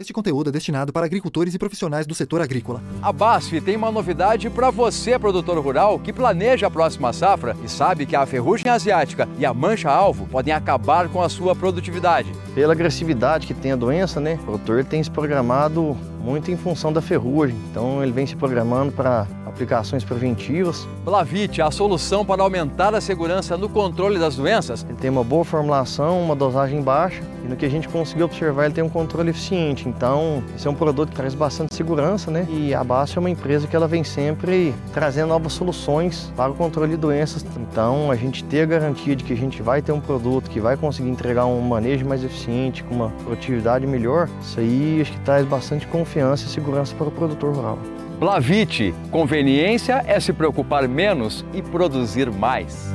Este conteúdo é destinado para agricultores e profissionais do setor agrícola. A BASF tem uma novidade para você, produtor rural, que planeja a próxima safra e sabe que a ferrugem asiática e a mancha-alvo podem acabar com a sua produtividade. Pela agressividade que tem a doença, né, o produtor tem se programado muito em função da ferrugem. Então ele vem se programando para aplicações preventivas. Blavit, a solução para aumentar a segurança no controle das doenças. Ele tem uma boa formulação, uma dosagem baixa e no que a gente conseguiu observar ele tem um controle eficiente. Então esse é um produto que traz bastante segurança, né? E a Basso é uma empresa que ela vem sempre trazendo novas soluções para o controle de doenças. Então a gente ter a garantia de que a gente vai ter um produto que vai conseguir entregar um manejo mais eficiente, com uma produtividade melhor, isso aí acho que traz bastante confiança e segurança para o produtor rural. Blavite, conveniência é se preocupar menos e produzir mais.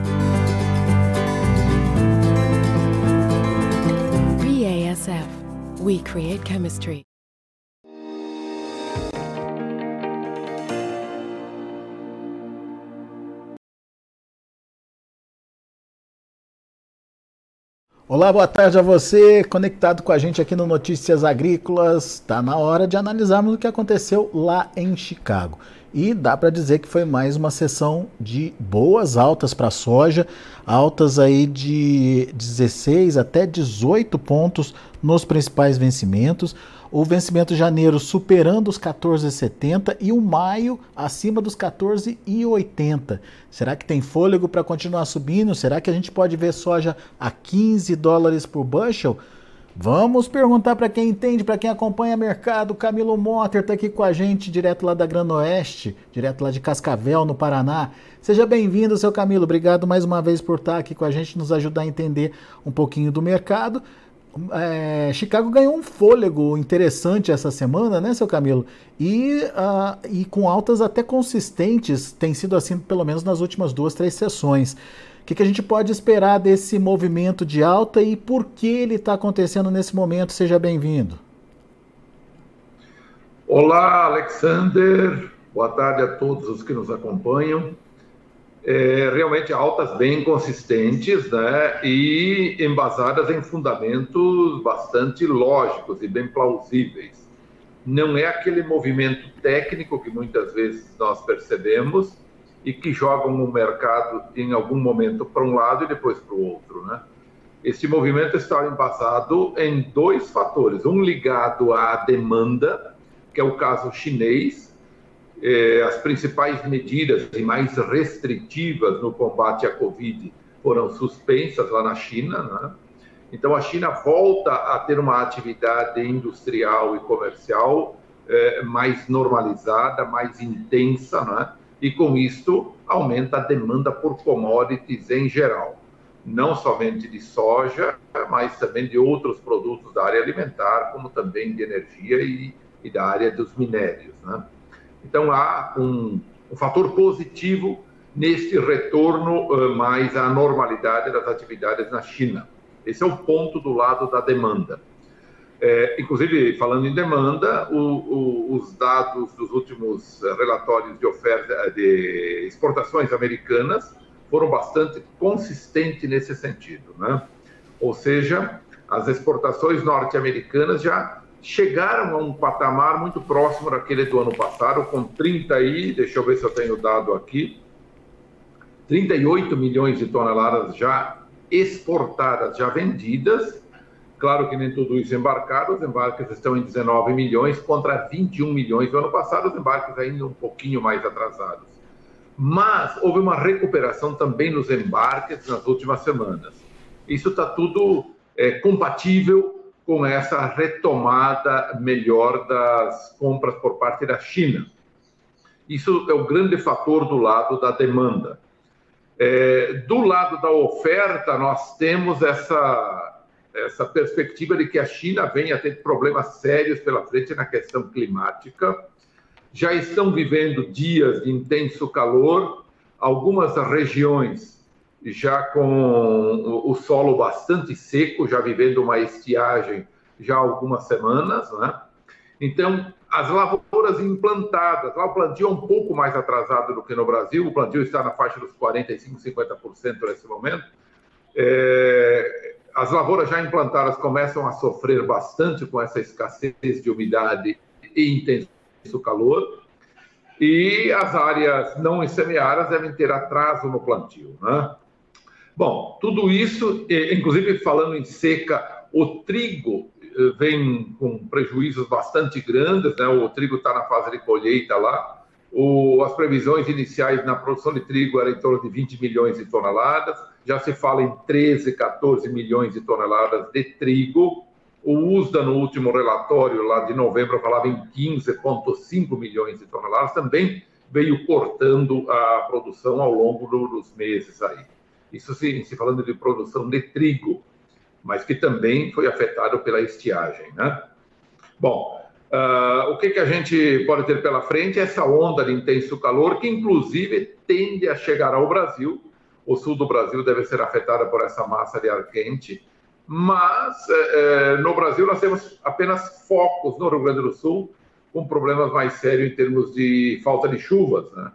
BASF, we create chemistry. Olá, boa tarde a você, conectado com a gente aqui no Notícias Agrícolas. Está na hora de analisarmos o que aconteceu lá em Chicago. E dá para dizer que foi mais uma sessão de boas altas para a soja, altas aí de 16 até 18 pontos nos principais vencimentos o vencimento de janeiro superando os 14,70 e o maio acima dos 14,80. Será que tem fôlego para continuar subindo? Será que a gente pode ver soja a 15 dólares por bushel? Vamos perguntar para quem entende, para quem acompanha o mercado. Camilo Motter está aqui com a gente, direto lá da Grande Oeste, direto lá de Cascavel, no Paraná. Seja bem-vindo, seu Camilo. Obrigado mais uma vez por estar aqui com a gente, nos ajudar a entender um pouquinho do mercado é, Chicago ganhou um fôlego interessante essa semana, né, seu Camilo? E, uh, e com altas até consistentes, tem sido assim pelo menos nas últimas duas, três sessões. O que, que a gente pode esperar desse movimento de alta e por que ele está acontecendo nesse momento? Seja bem-vindo. Olá, Alexander. Boa tarde a todos os que nos acompanham é, realmente altas bem consistentes né, e embasadas em fundamentos bastante lógicos e bem plausíveis. Não é aquele movimento técnico que muitas vezes nós percebemos e que jogam o mercado em algum momento para um lado e depois para o outro. Né? Esse movimento está embasado em dois fatores: um ligado à demanda, que é o caso chinês, eh, as principais medidas mais restritivas no combate à Covid foram suspensas lá na China, né? Então a China volta a ter uma atividade industrial e comercial eh, mais normalizada, mais intensa, né? E com isto aumenta a demanda por commodities em geral, não somente de soja, mas também de outros produtos da área alimentar, como também de energia e, e da área dos minérios, né? Então, há um, um fator positivo neste retorno uh, mais à normalidade das atividades na China. Esse é o ponto do lado da demanda. É, inclusive, falando em demanda, o, o, os dados dos últimos relatórios de oferta de exportações americanas foram bastante consistentes nesse sentido, né? Ou seja, as exportações norte-americanas já chegaram a um patamar muito próximo daquele do ano passado, com 30 aí, deixa eu ver se eu tenho dado aqui, 38 milhões de toneladas já exportadas, já vendidas. Claro que nem tudo isso embarcado, os embarques estão em 19 milhões contra 21 milhões do ano passado, os embarques ainda um pouquinho mais atrasados. Mas houve uma recuperação também nos embarques nas últimas semanas. Isso está tudo é, compatível com essa retomada melhor das compras por parte da China. Isso é o grande fator do lado da demanda. É, do lado da oferta, nós temos essa, essa perspectiva de que a China venha a ter problemas sérios pela frente na questão climática. Já estão vivendo dias de intenso calor, algumas regiões já com o solo bastante seco, já vivendo uma estiagem já há algumas semanas, né? Então, as lavouras implantadas, lá o plantio é um pouco mais atrasado do que no Brasil, o plantio está na faixa dos 45%, 50% nesse momento. É, as lavouras já implantadas começam a sofrer bastante com essa escassez de umidade e intenso calor, e as áreas não semeadas devem ter atraso no plantio. Né? Bom, tudo isso, inclusive falando em seca, o trigo eh, vem com prejuízos bastante grandes, né? o trigo está na fase de colheita lá, o, as previsões iniciais na produção de trigo eram em torno de 20 milhões de toneladas, já se fala em 13, 14 milhões de toneladas de trigo, o USDA, no último relatório lá de novembro, falava em 15,5 milhões de toneladas, também veio cortando a produção ao longo dos meses aí. Isso se, se falando de produção de trigo, mas que também foi afetado pela estiagem, né? Bom, uh, o que, que a gente pode ter pela frente é essa onda de intenso calor, que inclusive tende a chegar ao Brasil. O sul do Brasil deve ser afetado por essa massa de ar quente, mas é, no Brasil nós temos apenas focos no Rio Grande do Sul com problemas mais sérios em termos de falta de chuvas. Né?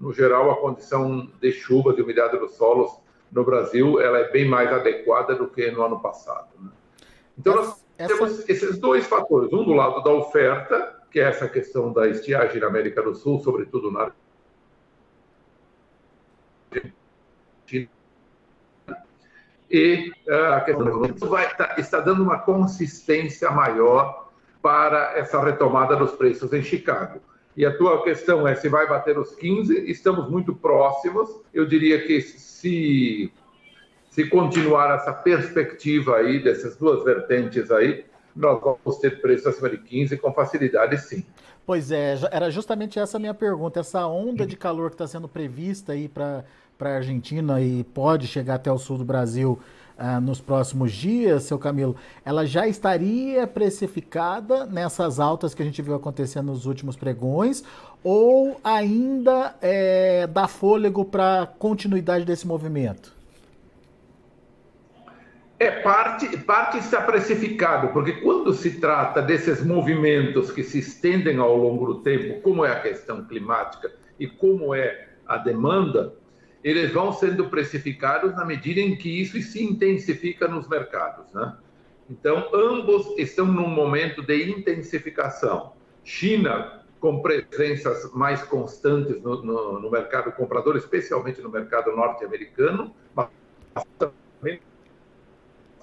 No geral, a condição de chuva, de umidade dos solos no Brasil, ela é bem mais adequada do que no ano passado. Né? Então, nós essa... temos esses dois fatores. Um do lado da oferta, que é essa questão da estiagem na América do Sul, sobretudo na Argentina, e uh, a questão do vai tá, está dando uma consistência maior para essa retomada dos preços em Chicago. E a tua questão é se vai bater os 15, estamos muito próximos. Eu diria que se se continuar essa perspectiva aí dessas duas vertentes aí, nós vamos ter preços acima de 15 com facilidade, sim. Pois é, era justamente essa a minha pergunta. Essa onda de calor que está sendo prevista aí para a Argentina e pode chegar até o sul do Brasil uh, nos próximos dias, seu Camilo, ela já estaria precificada nessas altas que a gente viu acontecendo nos últimos pregões ou ainda é, dá fôlego para continuidade desse movimento? É, parte, parte está precificado, porque quando se trata desses movimentos que se estendem ao longo do tempo, como é a questão climática e como é a demanda, eles vão sendo precificados na medida em que isso se intensifica nos mercados. Né? Então, ambos estão num momento de intensificação. China, com presenças mais constantes no, no, no mercado comprador, especialmente no mercado norte-americano, mas também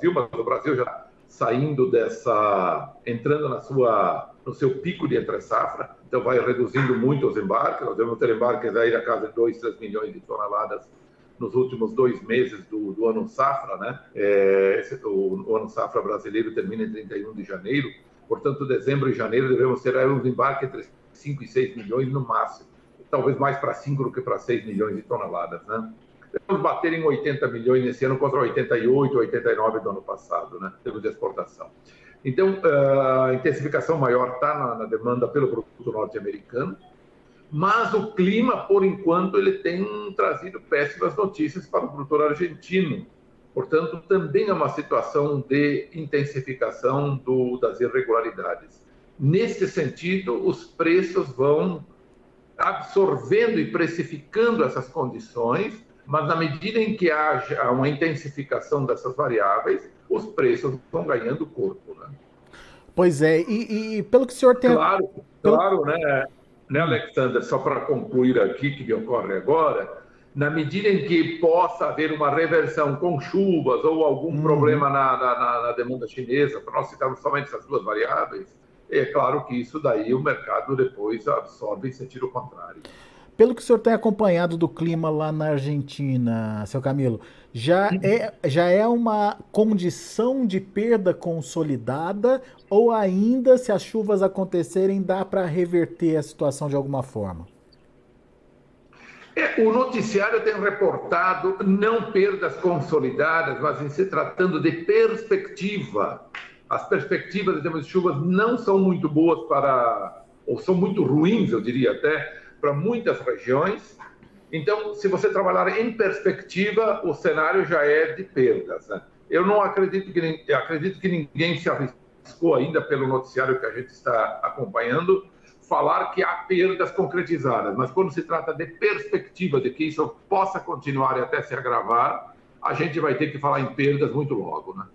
o Brasil já saindo dessa, entrando na sua, no seu pico de entre safra, então vai reduzindo muito os embarques. Nós devemos ter embarques aí na casa de 2, 3 milhões de toneladas nos últimos dois meses do, do ano safra, né? É, esse, o, o, ano safra brasileiro termina em 31 de janeiro, portanto, dezembro e janeiro devemos ter aí uns embarques entre 5 e 6 milhões no máximo, talvez mais para 5 do que para 6 milhões de toneladas, né? Devemos bater em 80 milhões nesse ano contra 88, 89 do ano passado, né? Em termos de exportação. Então, a intensificação maior está na, demanda pelo produto norte-americano, mas o clima, por enquanto, ele tem trazido péssimas notícias para o produtor argentino. Portanto, também é uma situação de intensificação do, das irregularidades. Nesse sentido, os preços vão absorvendo e precificando essas condições, mas na medida em que haja uma intensificação dessas variáveis, os preços vão ganhando corpo. Né? Pois é, e, e, pelo que o senhor tem. Claro, pelo... claro, né, né, Alexander? Só para concluir aqui, que me ocorre agora, na medida em que possa haver uma reversão com chuvas ou algum hum. problema na, na, na, demanda chinesa, para nós citarmos somente essas duas variáveis, é claro que isso daí o mercado depois absorve em sentido contrário. Pelo que o senhor tem acompanhado do clima lá na Argentina, seu Camilo, já uhum. é, já é uma condição de perda consolidada ou ainda, se as chuvas acontecerem, dá para reverter a situação de alguma forma? É, o noticiário tem reportado não perdas consolidadas, mas em se tratando de perspectiva. As perspectivas de chuvas não são muito boas para, ou são muito ruins, eu diria até, para muitas regiões. Então, se você trabalhar em perspectiva, o cenário já é de perdas. Né? Eu não acredito que, acredito que ninguém se arriscou ainda pelo noticiário que a gente está acompanhando falar que há perdas concretizadas, mas quando se trata de perspectiva de que isso possa continuar e até se agravar, a gente vai ter que falar em perdas muito logo, né?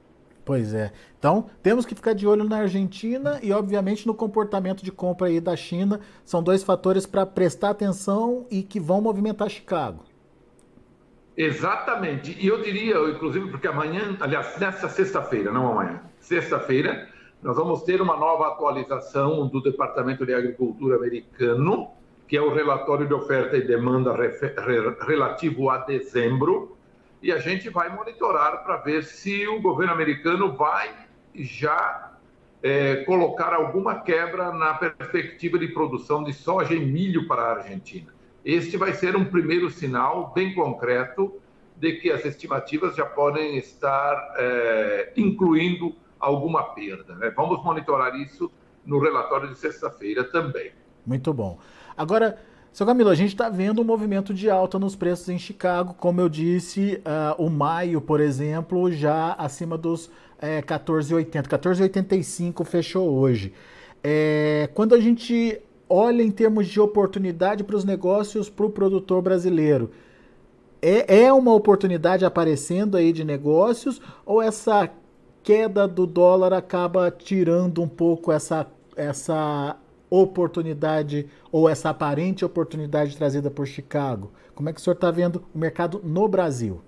Pois é. Então, temos que ficar de olho na Argentina e, obviamente, no comportamento de compra aí da China. São dois fatores para prestar atenção e que vão movimentar Chicago. Exatamente. E eu diria, inclusive, porque amanhã, aliás, nesta sexta-feira, não amanhã, sexta-feira, nós vamos ter uma nova atualização do Departamento de Agricultura americano, que é o relatório de oferta e demanda relativo a dezembro e a gente vai monitorar para ver se o governo americano vai já é, colocar alguma quebra na perspectiva de produção de soja e milho para a Argentina. Este vai ser um primeiro sinal bem concreto de que as estimativas já podem estar é, incluindo alguma perda. Né? Vamos monitorar isso no relatório de sexta-feira também. Muito bom. Agora, seu Camilo, a gente está vendo um movimento de alta nos preços em Chicago. Como eu disse, uh, o maio, por exemplo, já acima dos é, 14,80. 14,85 fechou hoje. É, quando a gente olha em termos de oportunidade para os negócios para o produtor brasileiro, é, é uma oportunidade aparecendo aí de negócios ou essa queda do dólar acaba tirando um pouco essa, essa oportunidade ou essa aparente oportunidade trazida por Chicago? Como é que o senhor está vendo o mercado no Brasil?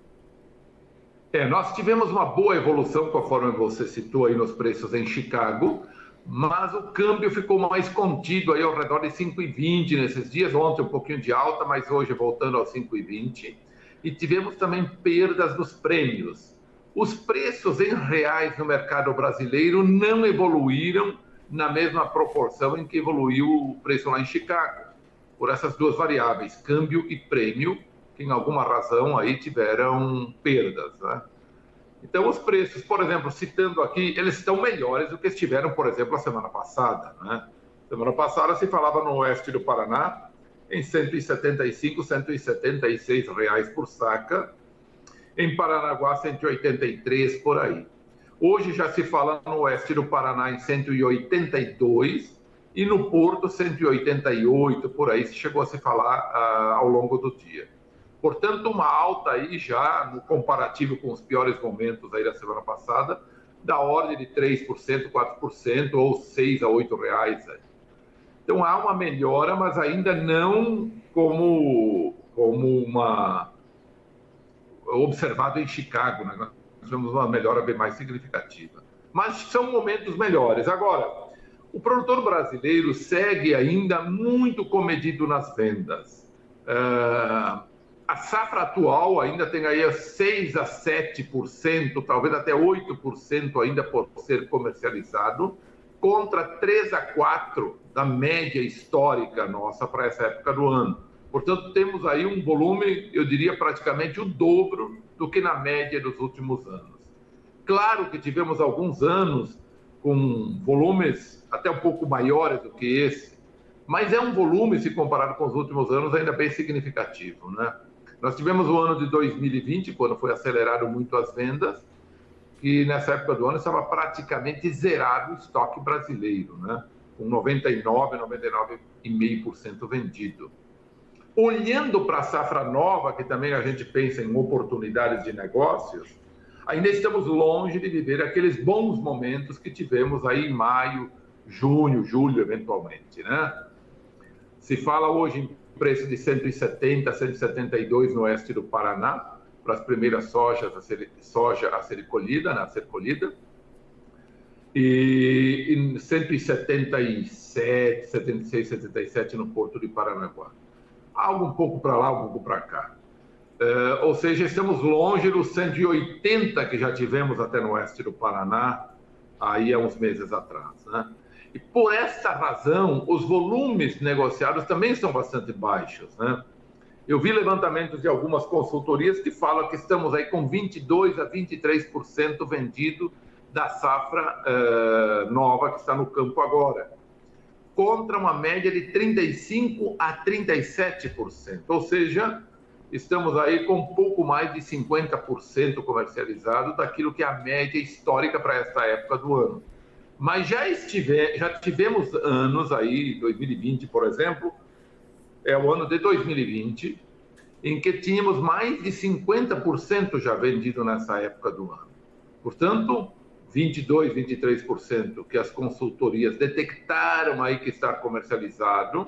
É, nós tivemos uma boa evolução, conforme você citou aí nos preços em Chicago, mas o câmbio ficou mais contido aí ao redor de 5,20 nesses dias. Ontem um pouquinho de alta, mas hoje voltando aos 5,20. E tivemos também perdas nos prêmios. Os preços em reais no mercado brasileiro não evoluíram na mesma proporção em que evoluiu o preço lá em Chicago, por essas duas variáveis, câmbio e prêmio, que em alguma razão aí tiveram perdas. Né? Então, os preços, por exemplo, citando aqui, eles estão melhores do que estiveram, por exemplo, a semana passada. Né? Semana passada se falava no oeste do Paraná em 175, 176 reais por saca, em Paranaguá 183 por aí. Hoje já se fala no oeste do Paraná em 182 e no Porto 188, por aí se chegou a se falar uh, ao longo do dia. Portanto, uma alta aí já no comparativo com os piores momentos aí da semana passada, da ordem de 3%, 4% ou 6 a 8 reais. Aí. Então há uma melhora, mas ainda não como, como uma observado em Chicago, né? Tivemos uma melhora bem mais significativa. Mas são momentos melhores. Agora, o produtor brasileiro segue ainda muito comedido nas vendas. Uh, a safra atual ainda tem aí 6 a 7%, talvez até 8% ainda por ser comercializado, contra 3 a 4% da média histórica nossa para essa época do ano. Portanto, temos aí um volume, eu diria praticamente o dobro do que na média dos últimos anos. Claro que tivemos alguns anos com volumes até um pouco maiores do que esse, mas é um volume, se comparado com os últimos anos, ainda bem significativo. Né? Nós tivemos o ano de 2020, quando foi acelerado muito as vendas, e nessa época do ano estava praticamente zerado o estoque brasileiro, né? com 99, 99,5% vendido. Olhando para a safra nova, que também a gente pensa em oportunidades de negócios, ainda estamos longe de viver aqueles bons momentos que tivemos aí em maio, junho, julho, eventualmente, né? Se fala hoje em preço de 170, 172 no oeste do Paraná, para as primeiras sojas a ser, soja a ser colhida, né, a ser colhida, e em 177, 76, 77 no Porto de Paranaguá algo um pouco para lá, um pouco para cá. Uh, ou seja, estamos longe dos 180 que já tivemos até no oeste do Paraná, aí há uns meses atrás. Né? E por esta razão, os volumes negociados também são bastante baixos. Né? Eu vi levantamentos de algumas consultorias que falam que estamos aí com 22 a 23% vendido da safra uh, nova que está no campo agora contra uma média de 35% a 37%. Ou seja, estamos aí com um pouco mais de 50% comercializado daquilo que é a média histórica para esta época do ano. Mas já, estive, já tivemos anos aí, 2020, por exemplo, é o ano de 2020, em que tínhamos mais de 50% já vendido nessa época do ano. Portanto, 22, 23% que as consultorias detectaram aí que está comercializado,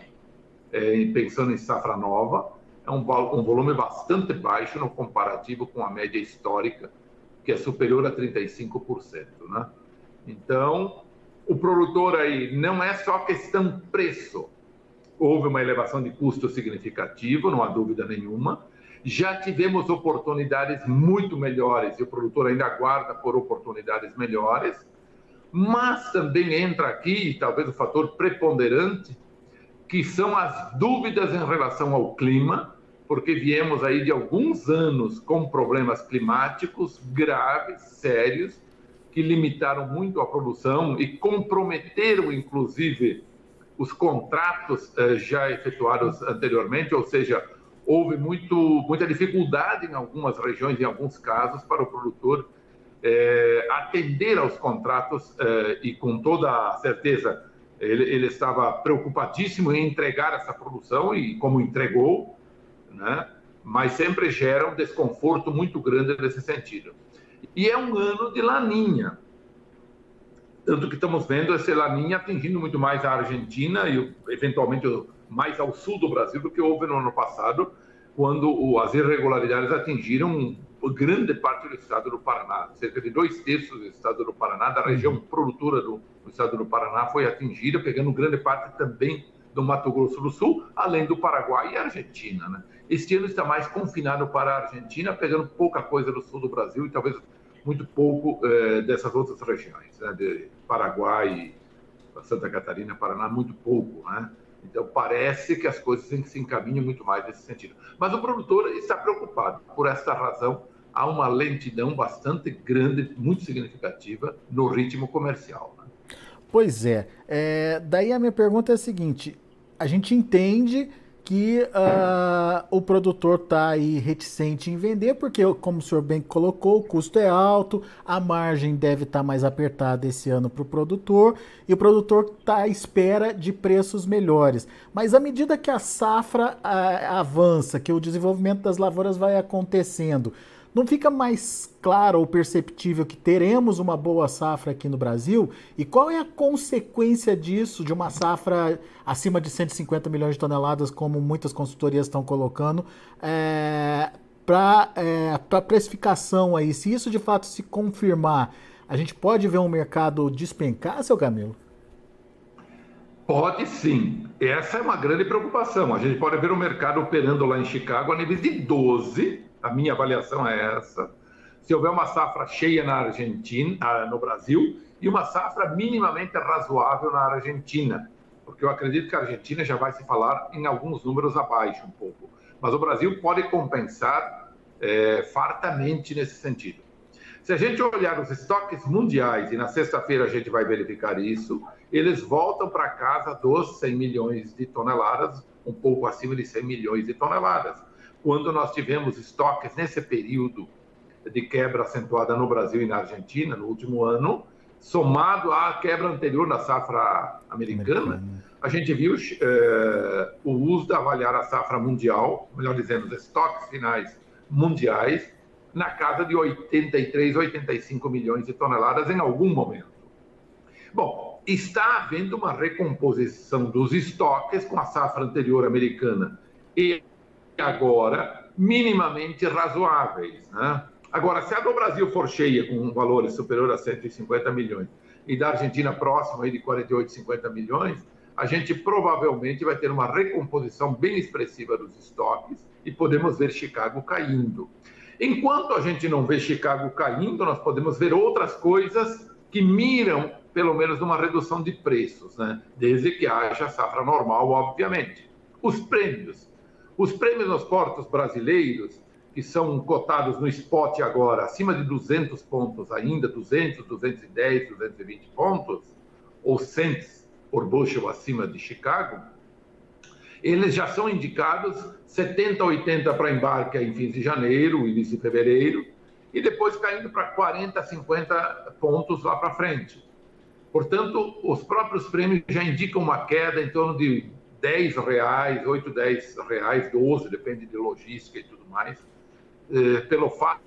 é, pensando em safra nova, é um, um volume bastante baixo no comparativo com a média histórica, que é superior a 35%. Né? Então, o produtor aí não é só questão preço. Houve uma elevação de custo significativo, não há dúvida nenhuma. Já tivemos oportunidades muito melhores e o produtor ainda aguarda por oportunidades melhores. Mas também entra aqui, talvez o fator preponderante, que são as dúvidas em relação ao clima, porque viemos aí de alguns anos com problemas climáticos graves, sérios, que limitaram muito a produção e comprometeram, inclusive, os contratos eh, já efetuados anteriormente, ou seja, houve muito, muita dificuldade em algumas regiões, em alguns casos, para o produtor eh, atender aos contratos eh, e, com toda certeza, ele, ele, estava preocupadíssimo em entregar essa produção e, como entregou, né? mas sempre gera um desconforto muito grande nesse sentido. E é um ano de laninha. Tanto que estamos vendo essa laninha atingindo muito mais a Argentina e, eventualmente, mais ao sul do Brasil do que houve no ano passado, quando as irregularidades atingiram grande parte do estado do Paraná. Cerca de dois terços do estado do Paraná, da região uhum. produtora do, do estado do Paraná, foi atingida, pegando grande parte também do Mato Grosso do Sul, além do Paraguai e Argentina. Né? Este ano está mais confinado para a Argentina, pegando pouca coisa do sul do Brasil e talvez muito pouco eh, dessas outras regiões, né? de Paraguai, Santa Catarina, Paraná, muito pouco. Né? Então parece que as coisas se encaminham muito mais nesse sentido. Mas o produtor está preocupado. Por esta razão, há uma lentidão bastante grande, muito significativa no ritmo comercial. Né? Pois é. é. Daí a minha pergunta é a seguinte: a gente entende que uh, o produtor está aí reticente em vender, porque, como o senhor bem colocou, o custo é alto, a margem deve estar tá mais apertada esse ano para o produtor, e o produtor está à espera de preços melhores. Mas à medida que a safra uh, avança, que o desenvolvimento das lavouras vai acontecendo, não fica mais claro ou perceptível que teremos uma boa safra aqui no Brasil? E qual é a consequência disso, de uma safra acima de 150 milhões de toneladas, como muitas consultorias estão colocando, é, para é, a precificação aí? Se isso de fato se confirmar, a gente pode ver um mercado despencar, seu Camilo? Pode sim. Essa é uma grande preocupação. A gente pode ver o mercado operando lá em Chicago a nível de 12 a minha avaliação é essa. Se houver uma safra cheia na Argentina, ah, no Brasil, e uma safra minimamente razoável na Argentina, porque eu acredito que a Argentina já vai se falar em alguns números abaixo um pouco. Mas o Brasil pode compensar é, fartamente nesse sentido. Se a gente olhar os estoques mundiais, e na sexta-feira a gente vai verificar isso, eles voltam para casa dos 100 milhões de toneladas, um pouco acima de 100 milhões de toneladas quando nós tivemos estoques nesse período de quebra acentuada no Brasil e na Argentina, no último ano, somado à quebra anterior na safra americana, a gente viu eh, o uso de avaliar a safra mundial, melhor dizendo, os estoques finais mundiais, na casa de 83, 85 milhões de toneladas em algum momento. Bom, está havendo uma recomposição dos estoques com a safra anterior americana e agora minimamente razoáveis. Né? Agora, se a do Brasil for cheia com valores superior a 150 milhões e da Argentina próxima de 48, 50 milhões, a gente provavelmente vai ter uma recomposição bem expressiva dos estoques e podemos ver Chicago caindo. Enquanto a gente não vê Chicago caindo, nós podemos ver outras coisas que miram, pelo menos, numa redução de preços, né? desde que haja safra normal, obviamente. Os prêmios os prêmios nos portos brasileiros, que são cotados no spot agora, acima de 200 pontos ainda, 200, 210, 220 pontos, ou cents por bushel acima de Chicago, eles já são indicados 70, 80 para embarque em fins de janeiro, início de fevereiro, e depois caindo para 40, 50 pontos lá para frente. Portanto, os próprios prêmios já indicam uma queda em torno de 10 reais, 8, 10 reais, 12, depende de logística e tudo mais, eh, pelo fato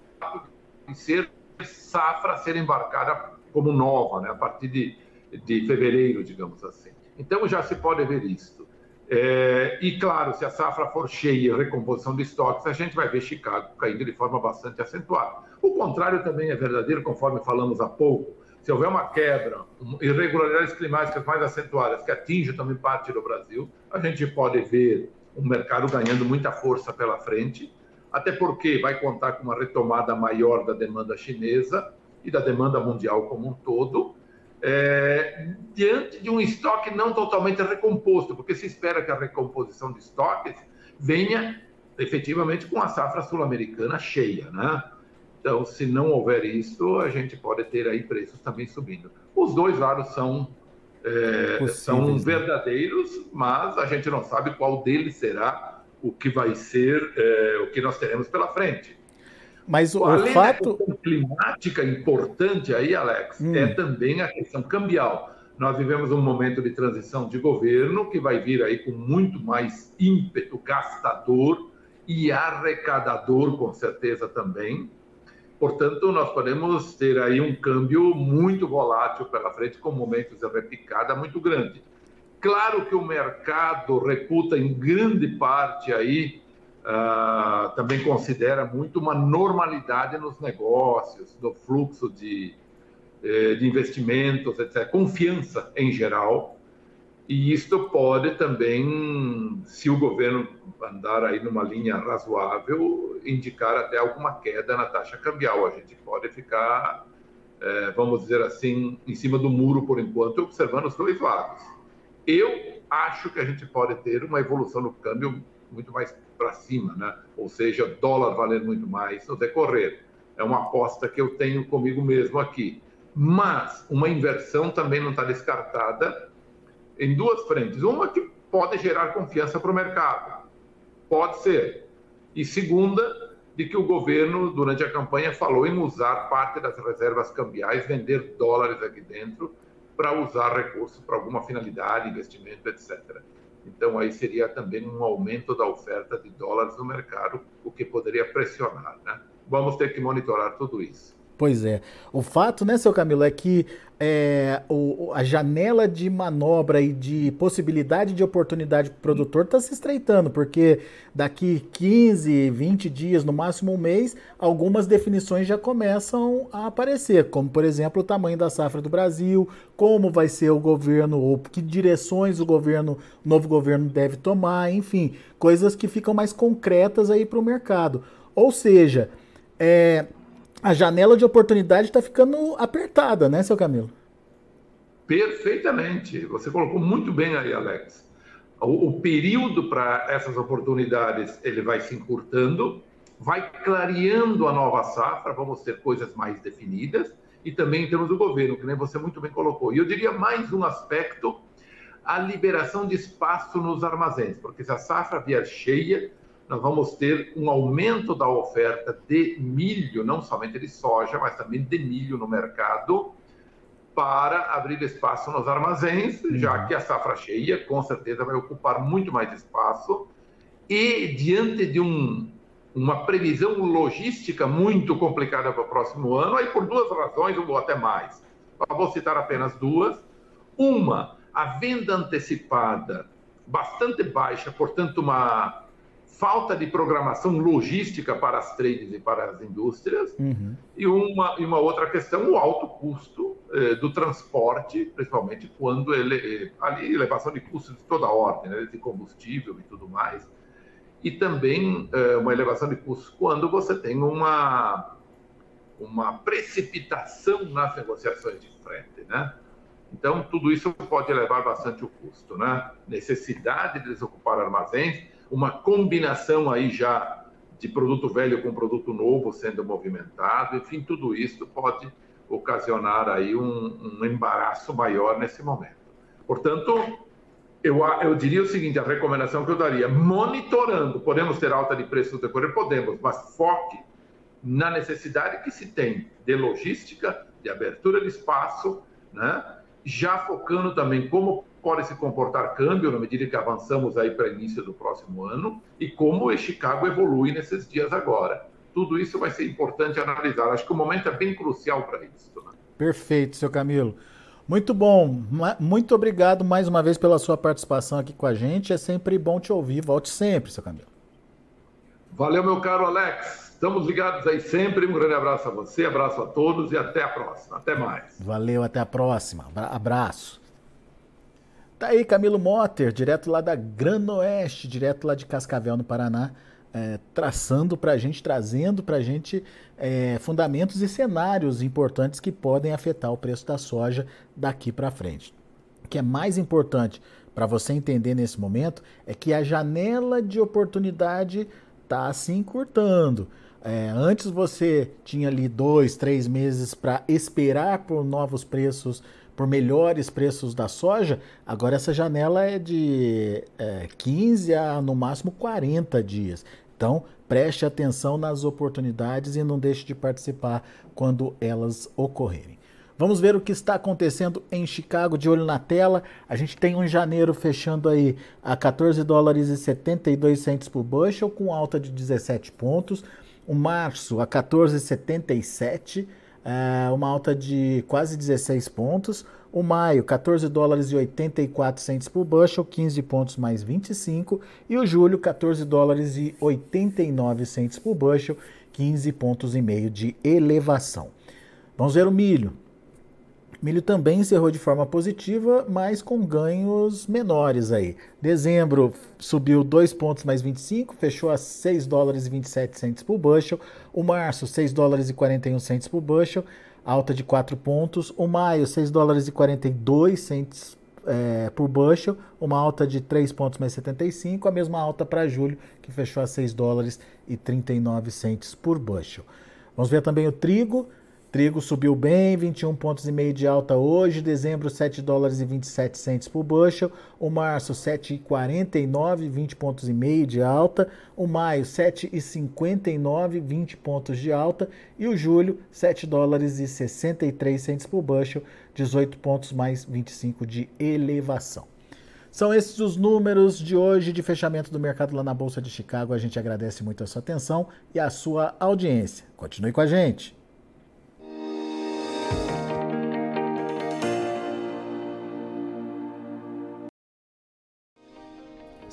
de ser safra ser embarcada como nova, né, a partir de, de fevereiro, digamos assim. Então já se pode ver isto. É, e claro, se a safra for cheia, recomposição de estoques, a gente vai ver Chicago caindo de forma bastante acentuada. O contrário também é verdadeiro, conforme falamos há pouco. Se houver uma quebra, irregularidades climáticas mais acentuadas que atingem também parte do Brasil, a gente pode ver o mercado ganhando muita força pela frente, até porque vai contar com uma retomada maior da demanda chinesa e da demanda mundial como um todo, é, diante de um estoque não totalmente recomposto, porque se espera que a recomposição de estoques venha efetivamente com a safra sul-americana cheia, né? Então, se não houver isso, a gente pode ter aí preços também subindo. Os dois lados são, é, são né? verdadeiros, mas a gente não sabe qual deles será o que vai ser, é, o que nós teremos pela frente. Mas o, Além fato. Da climática importante aí, Alex, hum. é também a questão cambial. Nós vivemos um momento de transição de governo que vai vir aí com muito mais ímpeto gastador e arrecadador, com certeza também. Portanto, nós podemos ter aí um câmbio muito volátil pela frente, com momentos de repicada muito grande. Claro que o mercado reputa em grande parte aí uh, também considera muito uma normalidade nos negócios, no fluxo de, eh, de investimentos, etc. Confiança em geral. E isto pode também, se o governo andar aí numa linha razoável, indicar até alguma queda na taxa cambial. A gente pode ficar, é, vamos dizer assim, em cima do muro por enquanto, observando os dois lados. Eu acho que a gente pode ter uma evolução no câmbio muito mais para cima, né? ou seja, dólar valendo muito mais no decorrer. É uma aposta que eu tenho comigo mesmo aqui. Mas uma inversão também não está descartada em duas frentes. Uma que pode gerar confiança para o mercado. Pode ser. E segunda, de que o governo, durante a campanha, falou em usar parte das reservas cambiais, vender dólares aqui dentro, para usar recursos para alguma finalidade, investimento, etc. Então, aí seria também um aumento da oferta de dólares no mercado, o que poderia pressionar. Né? Vamos ter que monitorar tudo isso. Pois é. O fato, né, seu Camilo, é que é, o, a janela de manobra e de possibilidade de oportunidade para o produtor está se estreitando, porque daqui 15, 20 dias, no máximo um mês, algumas definições já começam a aparecer, como, por exemplo, o tamanho da safra do Brasil, como vai ser o governo, ou que direções o governo, o novo governo deve tomar, enfim, coisas que ficam mais concretas aí para o mercado. Ou seja, é, a janela de oportunidade está ficando apertada, né, seu Camilo? Perfeitamente. Você colocou muito bem aí, Alex. O, o período para essas oportunidades ele vai se encurtando, vai clareando a nova safra, vamos ter coisas mais definidas e também em termos do governo, que nem você muito bem colocou. E eu diria mais um aspecto, a liberação de espaço nos armazéns, porque se a safra vier cheia, nós vamos ter um aumento da oferta de milho, não somente de soja, mas também de milho no mercado, para abrir espaço nos armazéns, uhum. já que a safra cheia com certeza vai ocupar muito mais espaço. E diante de um, uma previsão logística muito complicada para o próximo ano, aí por duas razões, ou até mais. Vou citar apenas duas. Uma, a venda antecipada bastante baixa, portanto, uma falta de programação logística para as trades e para as indústrias, uhum. e, uma, e uma outra questão, o alto custo eh, do transporte, principalmente quando ele. Eh, ali, elevação de custos de toda ordem, né, de combustível e tudo mais, e também eh, uma elevação de custos quando você tem uma, uma precipitação nas negociações de frente, né? Então, tudo isso pode elevar bastante o custo, né? Necessidade de desocupar armazéns, uma combinação aí já de produto velho com produto novo sendo movimentado, enfim, tudo isso pode ocasionar aí um, um embaraço maior nesse momento. Portanto, eu, eu diria o seguinte, a recomendação que eu daria, monitorando, podemos ter alta de preço no decorrer? Podemos, mas foque na necessidade que se tem de logística, de abertura de espaço, né? já focando também como pode se comportar câmbio na medida que avançamos aí para início do próximo ano e como o Chicago evolui nesses dias agora. Tudo isso vai ser importante analisar. Acho que o momento é bem crucial para isso. Né? Perfeito, seu Camilo. Muito bom. Muito obrigado mais uma vez pela sua participação aqui com a gente. É sempre bom te ouvir. Volte sempre, seu Camilo. Valeu, meu caro Alex. Estamos ligados aí sempre. Um grande abraço a você, abraço a todos e até a próxima. Até mais. Valeu, até a próxima. Abraço. Tá aí Camilo Motter, direto lá da Granoeste, direto lá de Cascavel, no Paraná, é, traçando para a gente, trazendo para a gente é, fundamentos e cenários importantes que podem afetar o preço da soja daqui para frente. O que é mais importante para você entender nesse momento é que a janela de oportunidade está se encurtando. É, antes você tinha ali dois, três meses para esperar por novos preços por melhores preços da soja, agora essa janela é de é, 15 a no máximo 40 dias. Então, preste atenção nas oportunidades e não deixe de participar quando elas ocorrerem. Vamos ver o que está acontecendo em Chicago, de olho na tela. A gente tem um janeiro fechando aí a 14 dólares e 72 centos por bushel, com alta de 17 pontos. O março a 14,77 é, uma alta de quase 16 pontos. O maio, 14 dólares e 84 centes por bushel, 15 pontos mais 25. E o julho, 14 dólares e 89 centes por bushel, 15 pontos e meio de elevação. Vamos ver o milho. Milho também encerrou de forma positiva, mas com ganhos menores aí. Dezembro subiu 2 pontos mais 25, fechou a 6 dólares e 27 centes por bushel. O março, 6 dólares e 41 centes por bushel, alta de 4 pontos. O maio, 6 dólares e 42 centes é, por bushel, uma alta de 3 pontos mais 75, a mesma alta para julho, que fechou a 6 dólares e 39 centes por bushel. Vamos ver também o trigo. Trigo subiu bem, 21 pontos e meio de alta hoje, dezembro 7 dólares e 27 centes por bushel, o março 7,49, 20 pontos e meio de alta, o maio 7,59, 20 pontos de alta e o julho 7 dólares e 63 centes por bushel, 18 pontos mais 25 de elevação. São esses os números de hoje de fechamento do mercado lá na Bolsa de Chicago. A gente agradece muito a sua atenção e a sua audiência. Continue com a gente.